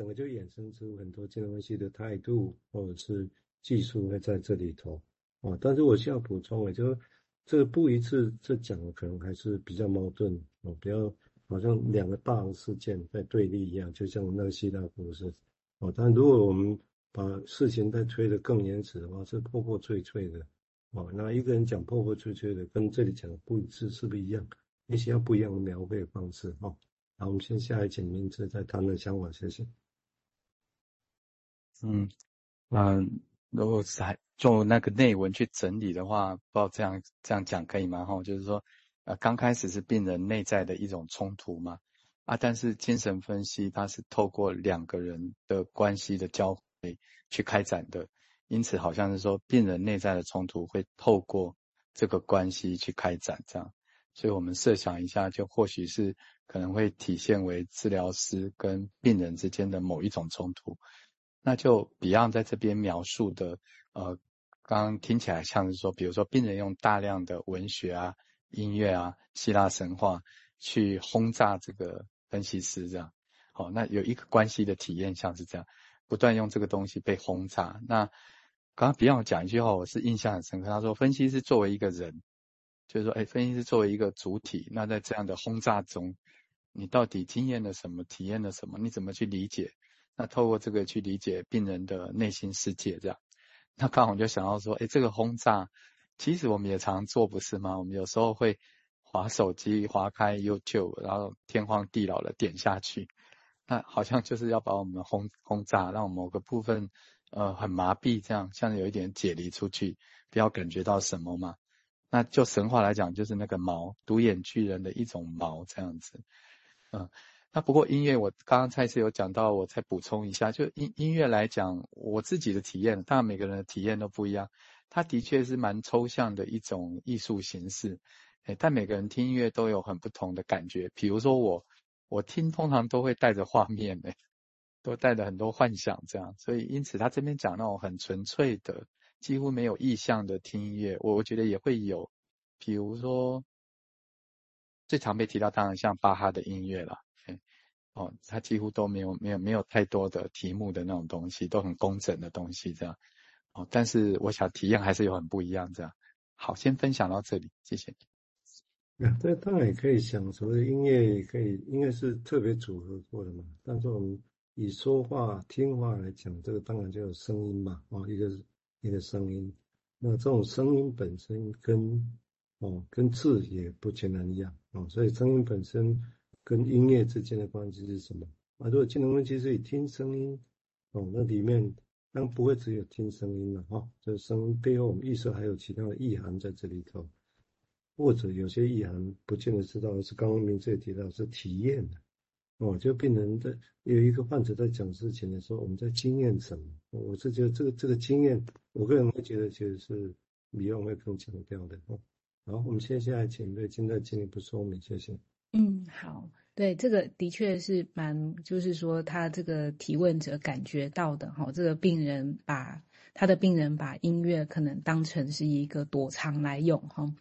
整个就衍生出很多金融分析的态度或者是技术会在这里头啊。但是我需要补充，也就是这不一致，这讲的可能还是比较矛盾哦，比较好像两个大的事件在对立一样，就像那个希腊故事哦。但如果我们把事情再推得更严实的话，是破破碎碎的哦。那一个人讲破破碎碎的，跟这里讲不一致是不一样？也许要不一样的描绘方式哦。好，我们先下一请名字，再谈论想法，谢谢。嗯，嗯，如果是还做那个内文去整理的话，不知道这样这样讲可以吗？哈，就是说，呃，刚开始是病人内在的一种冲突嘛，啊，但是精神分析它是透过两个人的关系的交汇去开展的，因此好像是说病人内在的冲突会透过这个关系去开展，这样，所以我们设想一下，就或许是。可能会体现为治疗师跟病人之间的某一种冲突，那就 Beyond 在这边描述的，呃，刚刚听起来像是说，比如说病人用大量的文学啊、音乐啊、希腊神话去轰炸这个分析师，这样，好，那有一个关系的体验像是这样，不断用这个东西被轰炸。那刚刚 Beyond 讲一句话，我是印象很深刻，他说分析师作为一个人，就是说，哎，分析师作为一个主体，那在这样的轰炸中。你到底经验了什么？体验了什么？你怎么去理解？那透过这个去理解病人的内心世界，这样。那刚好我就想到说，诶，这个轰炸，其实我们也常做，不是吗？我们有时候会滑手机，滑开 YouTube，然后天荒地老的点下去，那好像就是要把我们轰轰炸，让某个部分呃很麻痹，这样像有一点解离出去，不要感觉到什么嘛。那就神话来讲，就是那个毛，独眼巨人的一种毛这样子。嗯，那不过音乐，我刚刚蔡司有讲到，我再补充一下，就音音乐来讲，我自己的体验，当然每个人的体验都不一样。它的确是蛮抽象的一种艺术形式，诶，但每个人听音乐都有很不同的感觉。比如说我，我听通常都会带着画面，的，都带着很多幻想，这样。所以因此他这边讲那种很纯粹的，几乎没有意象的听音乐，我我觉得也会有，比如说。最常被提到，当然像巴哈的音乐了，哦，他几乎都没有没有没有太多的题目的那种东西，都很工整的东西这样，哦，但是我想体验还是有很不一样这样。好，先分享到这里，谢谢。啊，这当然也可以想，所谓音乐也可以，音乐是特别组合过的嘛。但是我们以说话听话来讲，这个当然就有声音嘛，哦，一个一个声音，那这种声音本身跟。哦，跟字也不全然一样哦，所以声音本身跟音乐之间的关系是什么？啊，如果精神分析是以听声音，哦，那里面那不会只有听声音了哈，哦，这声音背后我们意识还有其他的意涵在这里头，或者有些意涵不见得知道，是刚刚名字也提到是体验的，哦，就病人在有一个患者在讲事情的时候，我们在经验什么？我是觉得这个这个经验，我个人会觉得其实是比我会更强调的哦。好，我们接下来请瑞金在进一步说明，谢谢。嗯，好，对，这个的确是蛮，就是说他这个提问者感觉到的哈，这个病人把他的病人把音乐可能当成是一个躲藏来用哈，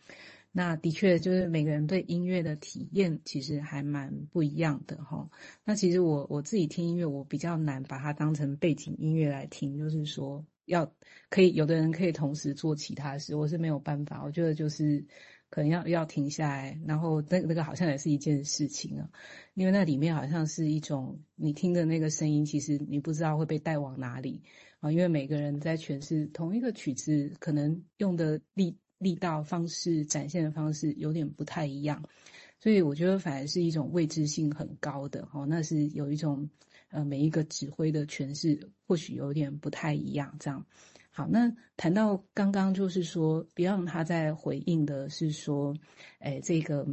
那的确就是每个人对音乐的体验其实还蛮不一样的哈。那其实我我自己听音乐，我比较难把它当成背景音乐来听，就是说。要可以，有的人可以同时做其他事，我是没有办法。我觉得就是可能要要停下来，然后那那个好像也是一件事情啊，因为那里面好像是一种你听的那个声音，其实你不知道会被带往哪里啊。因为每个人在诠释同一个曲子，可能用的力力道方式、展现的方式有点不太一样，所以我觉得反而是一种未知性很高的哦，那是有一种。呃，每一个指挥的诠释或许有点不太一样，这样。好，那谈到刚刚就是说，Beyond 他在回应的是说，哎，这个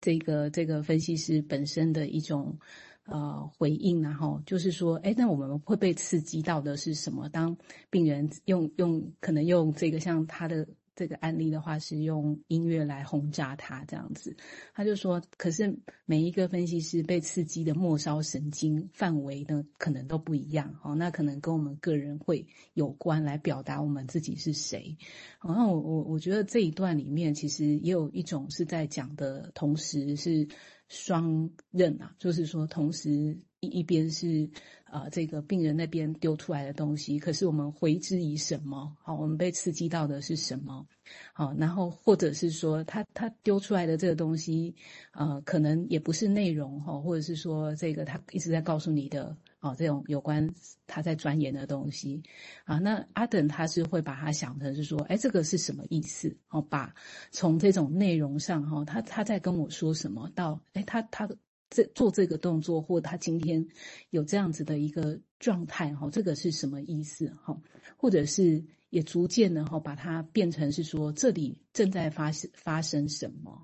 这个这个分析师本身的一种呃回应，然后就是说，哎，那我们会被刺激到的是什么？当病人用用可能用这个像他的。这个案例的话是用音乐来轰炸他这样子，他就说，可是每一个分析师被刺激的末梢神经范围呢，可能都不一样哦。那可能跟我们个人会有关，来表达我们自己是谁。好，那我我我觉得这一段里面其实也有一种是在讲的同时是双刃啊，就是说同时一一边是啊、这个病人那边丢出来的东西，可是我们回之以什么？好，我们被刺激到的是什么？好，然后或者是说他他丢出来的这个东西，呃，可能也不是内容哈，或者是说这个他一直在告诉你的哦，这种有关他在钻研的东西啊，那阿等他是会把它想成是说，哎，这个是什么意思？哦，把从这种内容上哈，他他在跟我说什么？到哎，他他。这做这个动作，或他今天有这样子的一个状态，哈，这个是什么意思？哈，或者是也逐渐的哈，把它变成是说，这里正在发生发生什么？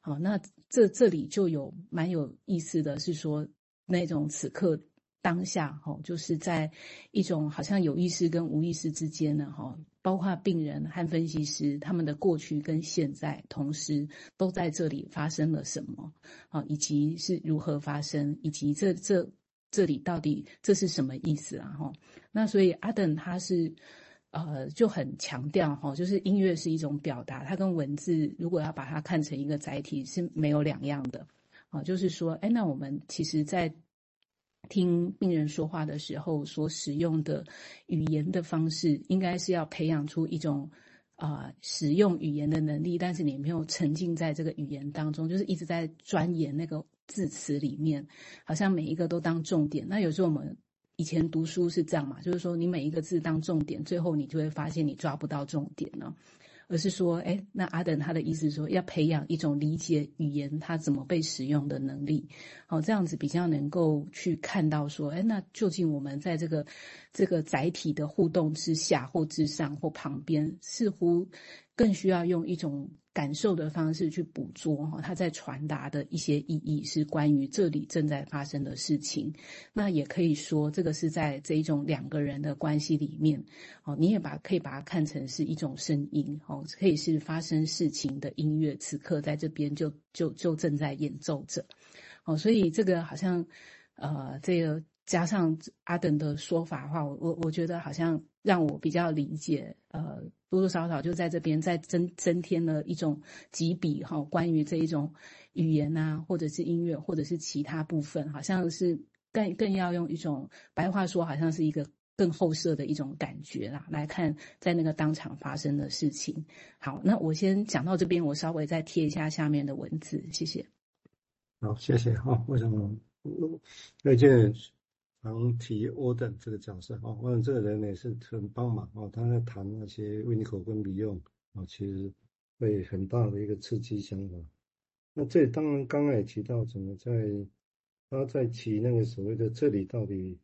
好，那这这里就有蛮有意思的是说，那种此刻。当下哈，就是在一种好像有意识跟无意识之间呢哈，包括病人和分析师他们的过去跟现在同时都在这里发生了什么啊，以及是如何发生，以及这这这里到底这是什么意思啊哈？那所以阿等他是呃就很强调哈，就是音乐是一种表达，它跟文字如果要把它看成一个载体是没有两样的啊，就是说，哎，那我们其实，在听病人说话的时候，所使用的语言的方式，应该是要培养出一种啊、使用语言的能力。但是你没有沉浸在这个语言当中，就是一直在钻研那个字词里面，好像每一个都当重点。那有时候我们以前读书是这样嘛，就是说你每一个字当重点，最后你就会发现你抓不到重点了。而是说，哎，那阿等他的意思是说，要培养一种理解语言它怎么被使用的能力，好，这样子比较能够去看到说，哎，那究竟我们在这个这个载体的互动之下或之上或旁边，似乎更需要用一种。感受的方式去捕捉哈，他在传达的一些意义是关于这里正在发生的事情。那也可以说，这个是在这一种两个人的关系里面，哦，你也把可以把它看成是一种声音，哦，可以是发生事情的音乐，此刻在这边就就就正在演奏着，哦，所以这个好像，呃，这个。加上阿等的说法的话，我我我觉得好像让我比较理解，呃，多多少少就在这边再增增添了一种几笔哈，关于这一种语言啊，或者是音乐，或者是其他部分，好像是更更要用一种白话说，好像是一个更后设的一种感觉啦，来看在那个当场发生的事情。好，那我先讲到这边，我稍微再贴一下下面的文字，谢谢。好，谢谢哈，为什么？再见。常提 Auden 这个角色哦，我想这个人也是很帮忙哦。他在谈那些维尼口跟比用啊，其实会很大的一个刺激想法。那这当然刚刚也提到，怎么在他在提那个所谓的这里到底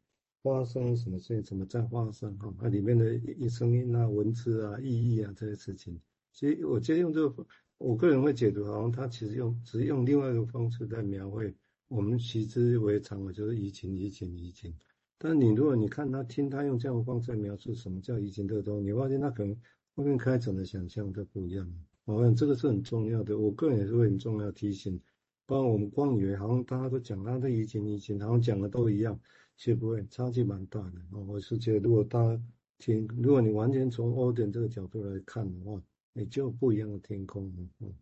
发生什么事情，怎么在发生哈？它里面的一声音啊、文字啊、意义啊这些事情，其实我今天用这个，我个人会解读，好像他其实用只是用另外一个方式在描绘。我们习之为常我，就是移情、移情、移情。但你如果你看他听他用这样的方式来描述什么叫移情这个东，你发现他可能会跟开场的想象都不一样。我想这个是很重要的，我个人也是会很重要提醒。不然我们光以为好像大家都讲他的移情、移情，然后讲的都一样，其实不会，差距蛮大的。我是觉得，如果大家听，如果你完全从欧点这个角度来看的话，你就不一样的天空。嗯，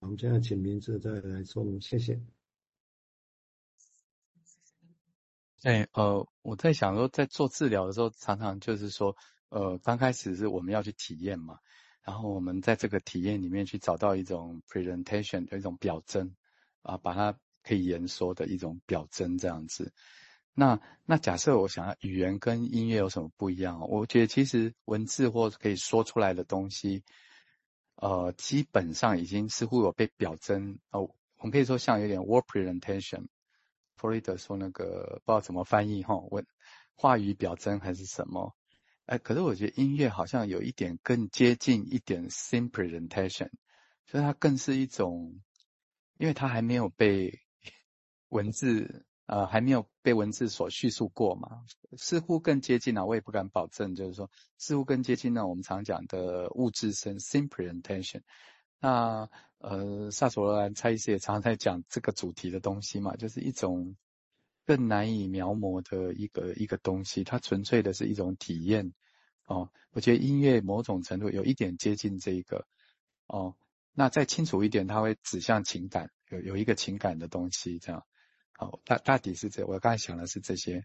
我们现在请明志再来说明，谢谢。哎，呃，我在想说，在做治疗的时候，常常就是说，呃，刚开始是我们要去体验嘛，然后我们在这个体验里面去找到一种 presentation 的一种表征，啊，把它可以言说的一种表征这样子。那那假设我想要语言跟音乐有什么不一样？我觉得其实文字或可以说出来的东西，呃，基本上已经似乎有被表征，哦，我们可以说像有点 word presentation。弗瑞德说那个不知道怎么翻译哈，问话语表征还是什么？哎，可是我觉得音乐好像有一点更接近一点 scene presentation，所以它更是一种，因为它还没有被文字呃还没有被文字所叙述过嘛，似乎更接近了，我也不敢保证，就是说似乎更接近了我们常讲的物质声 sim presentation。那呃，萨索罗兰蔡医师也常常在讲这个主题的东西嘛，就是一种更难以描摹的一个一个东西，它纯粹的是一种体验哦。我觉得音乐某种程度有一点接近这一个哦。那再清楚一点，它会指向情感，有有一个情感的东西这样。好，大大抵是这，我刚才想的是这些。